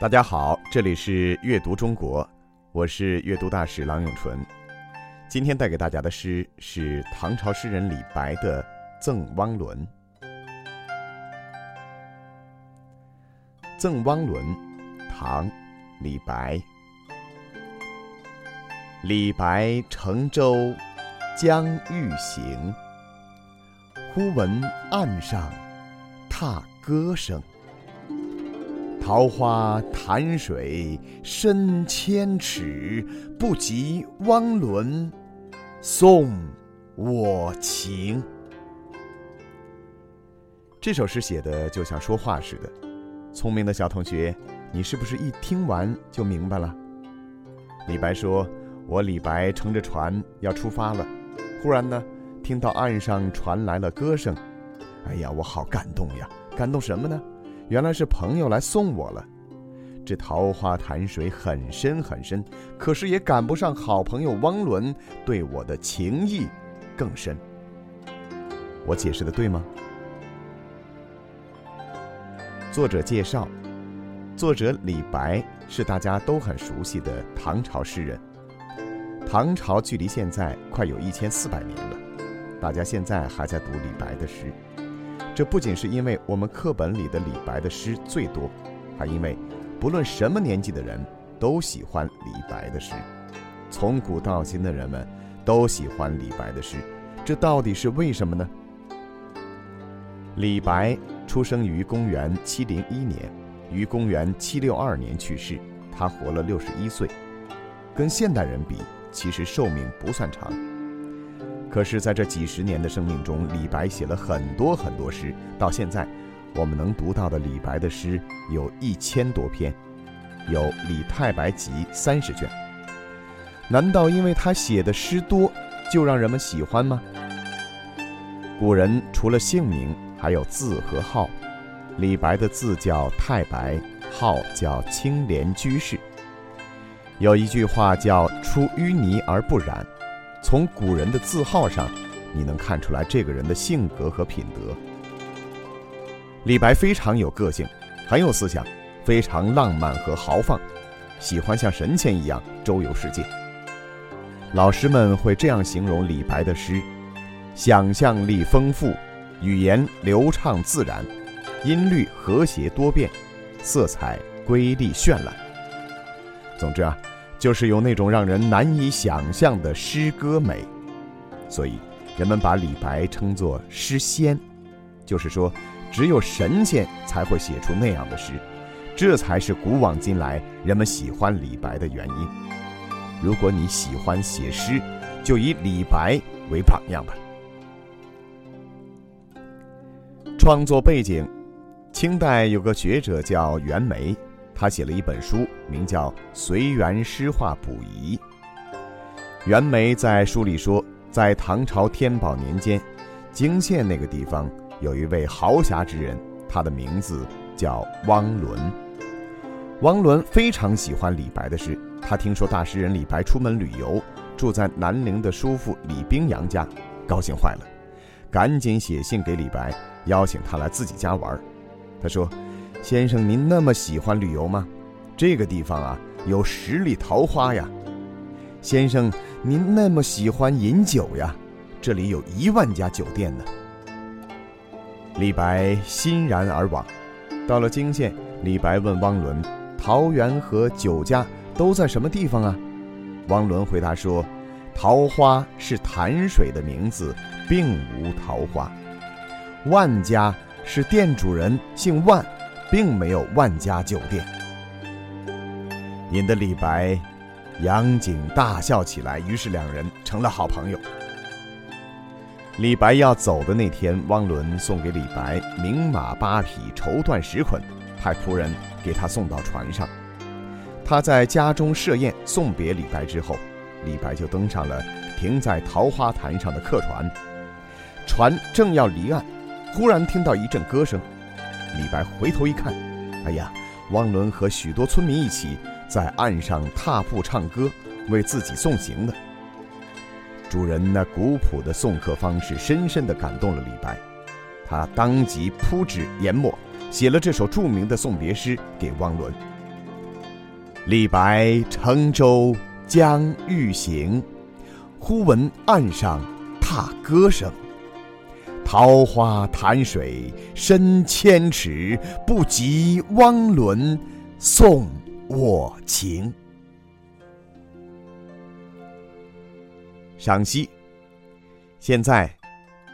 大家好，这里是阅读中国，我是阅读大使郎永淳。今天带给大家的诗是唐朝诗人李白的《赠汪伦》。《赠汪伦》，唐·李白。李白乘舟将欲行，忽闻岸上踏歌声。桃花潭水深千尺，不及汪伦送我情。这首诗写的就像说话似的，聪明的小同学，你是不是一听完就明白了？李白说：“我李白乘着船要出发了，忽然呢，听到岸上传来了歌声，哎呀，我好感动呀！感动什么呢？”原来是朋友来送我了，这桃花潭水很深很深，可是也赶不上好朋友汪伦对我的情谊更深。我解释的对吗？作者介绍：作者李白是大家都很熟悉的唐朝诗人。唐朝距离现在快有一千四百年了，大家现在还在读李白的诗。这不仅是因为我们课本里的李白的诗最多，还因为不论什么年纪的人都喜欢李白的诗，从古到今的人们都喜欢李白的诗，这到底是为什么呢？李白出生于公元七零一年，于公元七六二年去世，他活了六十一岁，跟现代人比，其实寿命不算长。可是，在这几十年的生命中，李白写了很多很多诗。到现在，我们能读到的李白的诗有一千多篇，有《李太白集》三十卷。难道因为他写的诗多，就让人们喜欢吗？古人除了姓名，还有字和号。李白的字叫太白，号叫青莲居士。有一句话叫“出淤泥而不染”。从古人的字号上，你能看出来这个人的性格和品德。李白非常有个性，很有思想，非常浪漫和豪放，喜欢像神仙一样周游世界。老师们会这样形容李白的诗：想象力丰富，语言流畅自然，音律和谐多变，色彩瑰丽绚烂。总之啊。就是有那种让人难以想象的诗歌美，所以人们把李白称作诗仙，就是说，只有神仙才会写出那样的诗，这才是古往今来人们喜欢李白的原因。如果你喜欢写诗，就以李白为榜样吧。创作背景：清代有个学者叫袁枚。他写了一本书，名叫《随园诗画补遗》。袁枚在书里说，在唐朝天宝年间，泾县那个地方有一位豪侠之人，他的名字叫汪伦。汪伦非常喜欢李白的诗，他听说大诗人李白出门旅游，住在南陵的叔父李冰洋家，高兴坏了，赶紧写信给李白，邀请他来自己家玩。他说。先生，您那么喜欢旅游吗？这个地方啊，有十里桃花呀。先生，您那么喜欢饮酒呀？这里有一万家酒店呢。李白欣然而往，到了泾县，李白问汪伦：“桃园和酒家都在什么地方啊？”汪伦回答说：“桃花是潭水的名字，并无桃花。万家是店主人姓万。”并没有万家酒店，引得李白杨景大笑起来。于是两人成了好朋友。李白要走的那天，汪伦送给李白名马八匹、绸缎十捆，派仆人给他送到船上。他在家中设宴送别李白之后，李白就登上了停在桃花潭上的客船。船正要离岸，忽然听到一阵歌声。李白回头一看，哎呀，汪伦和许多村民一起在岸上踏步唱歌，为自己送行呢。主人那古朴的送客方式，深深地感动了李白，他当即铺纸研墨，写了这首著名的送别诗给汪伦。李白乘舟将欲行，忽闻岸上踏歌声。桃花潭水深千尺，不及汪伦送我情。赏析。现在，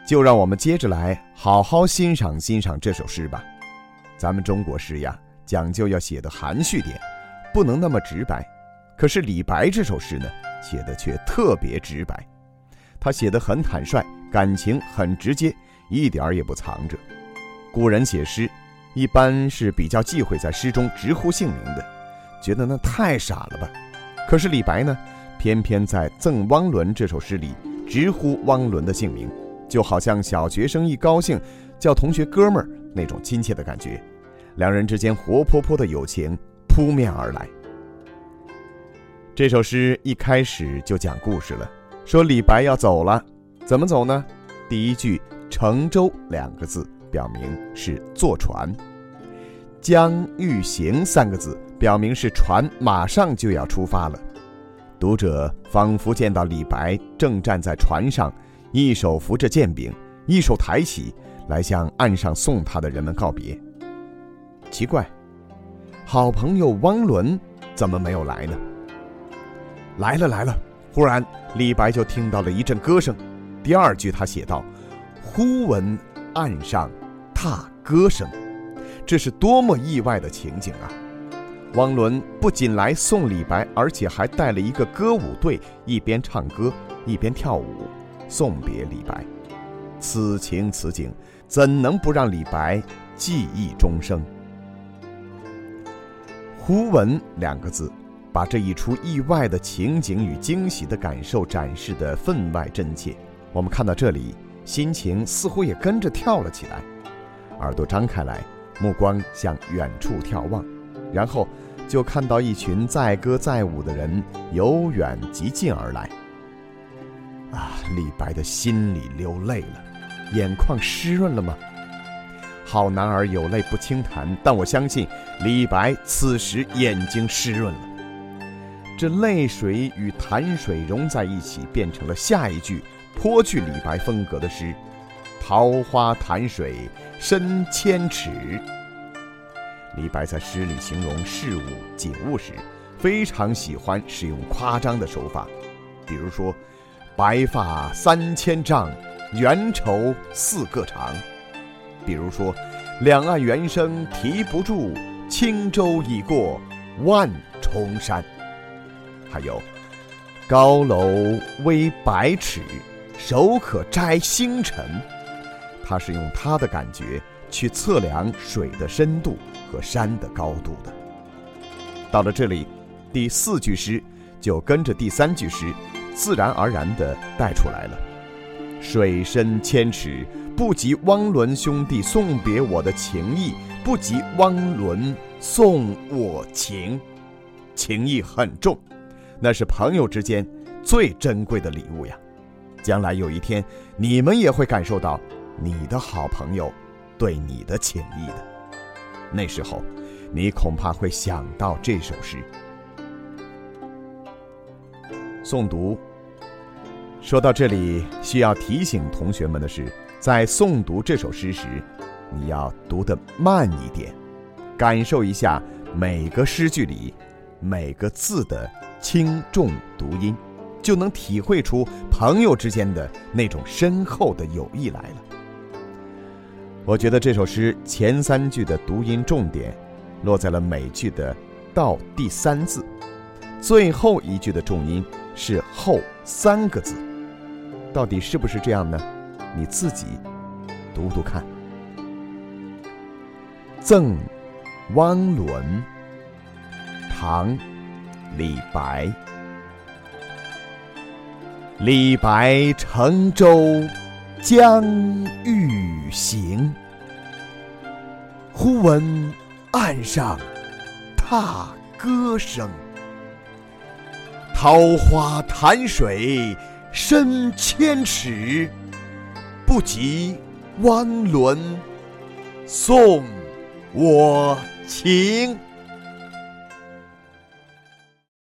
就让我们接着来好好欣赏欣赏这首诗吧。咱们中国诗呀，讲究要写的含蓄点，不能那么直白。可是李白这首诗呢，写的却特别直白。他写的很坦率，感情很直接，一点儿也不藏着。古人写诗，一般是比较忌讳在诗中直呼姓名的，觉得那太傻了吧。可是李白呢，偏偏在《赠汪伦》这首诗里。直呼汪伦的姓名，就好像小学生一高兴叫同学哥们儿那种亲切的感觉，两人之间活泼泼的友情扑面而来。这首诗一开始就讲故事了，说李白要走了，怎么走呢？第一句“乘舟”两个字表明是坐船，“将欲行”三个字表明是船马上就要出发了。读者仿佛见到李白正站在船上，一手扶着剑柄，一手抬起来向岸上送他的人们告别。奇怪，好朋友汪伦怎么没有来呢？来了来了！忽然，李白就听到了一阵歌声。第二句他写道：“忽闻岸上踏歌声。”这是多么意外的情景啊！汪伦不仅来送李白，而且还带了一个歌舞队，一边唱歌一边跳舞，送别李白。此情此景，怎能不让李白记忆终生？忽闻两个字，把这一出意外的情景与惊喜的感受展示得分外真切。我们看到这里，心情似乎也跟着跳了起来，耳朵张开来，目光向远处眺望。然后，就看到一群载歌载舞的人由远及近而来。啊，李白的心里流泪了，眼眶湿润了吗？好男儿有泪不轻弹，但我相信李白此时眼睛湿润了。这泪水与潭水融在一起，变成了下一句颇具李白风格的诗：“桃花潭水深千尺。”李白在诗里形容事物景物时，非常喜欢使用夸张的手法，比如说“白发三千丈，缘愁似个长”；比如说“两岸猿声啼不住，轻舟已过万重山”；还有“高楼微百尺，手可摘星辰”。他是用他的感觉去测量水的深度。和山的高度的。到了这里，第四句诗就跟着第三句诗，自然而然地带出来了。水深千尺，不及汪伦兄弟送别我的情谊，不及汪伦送我情，情谊很重，那是朋友之间最珍贵的礼物呀。将来有一天，你们也会感受到你的好朋友对你的情谊的。那时候，你恐怕会想到这首诗。诵读。说到这里，需要提醒同学们的是，在诵读这首诗时，你要读得慢一点，感受一下每个诗句里每个字的轻重读音，就能体会出朋友之间的那种深厚的友谊来了。我觉得这首诗前三句的读音重点落在了每句的到第三字，最后一句的重音是后三个字，到底是不是这样呢？你自己读读看。赠汪伦，唐，李白。李白乘舟。将欲行，忽闻岸上踏歌声。桃花潭水深千尺，不及汪伦送我情。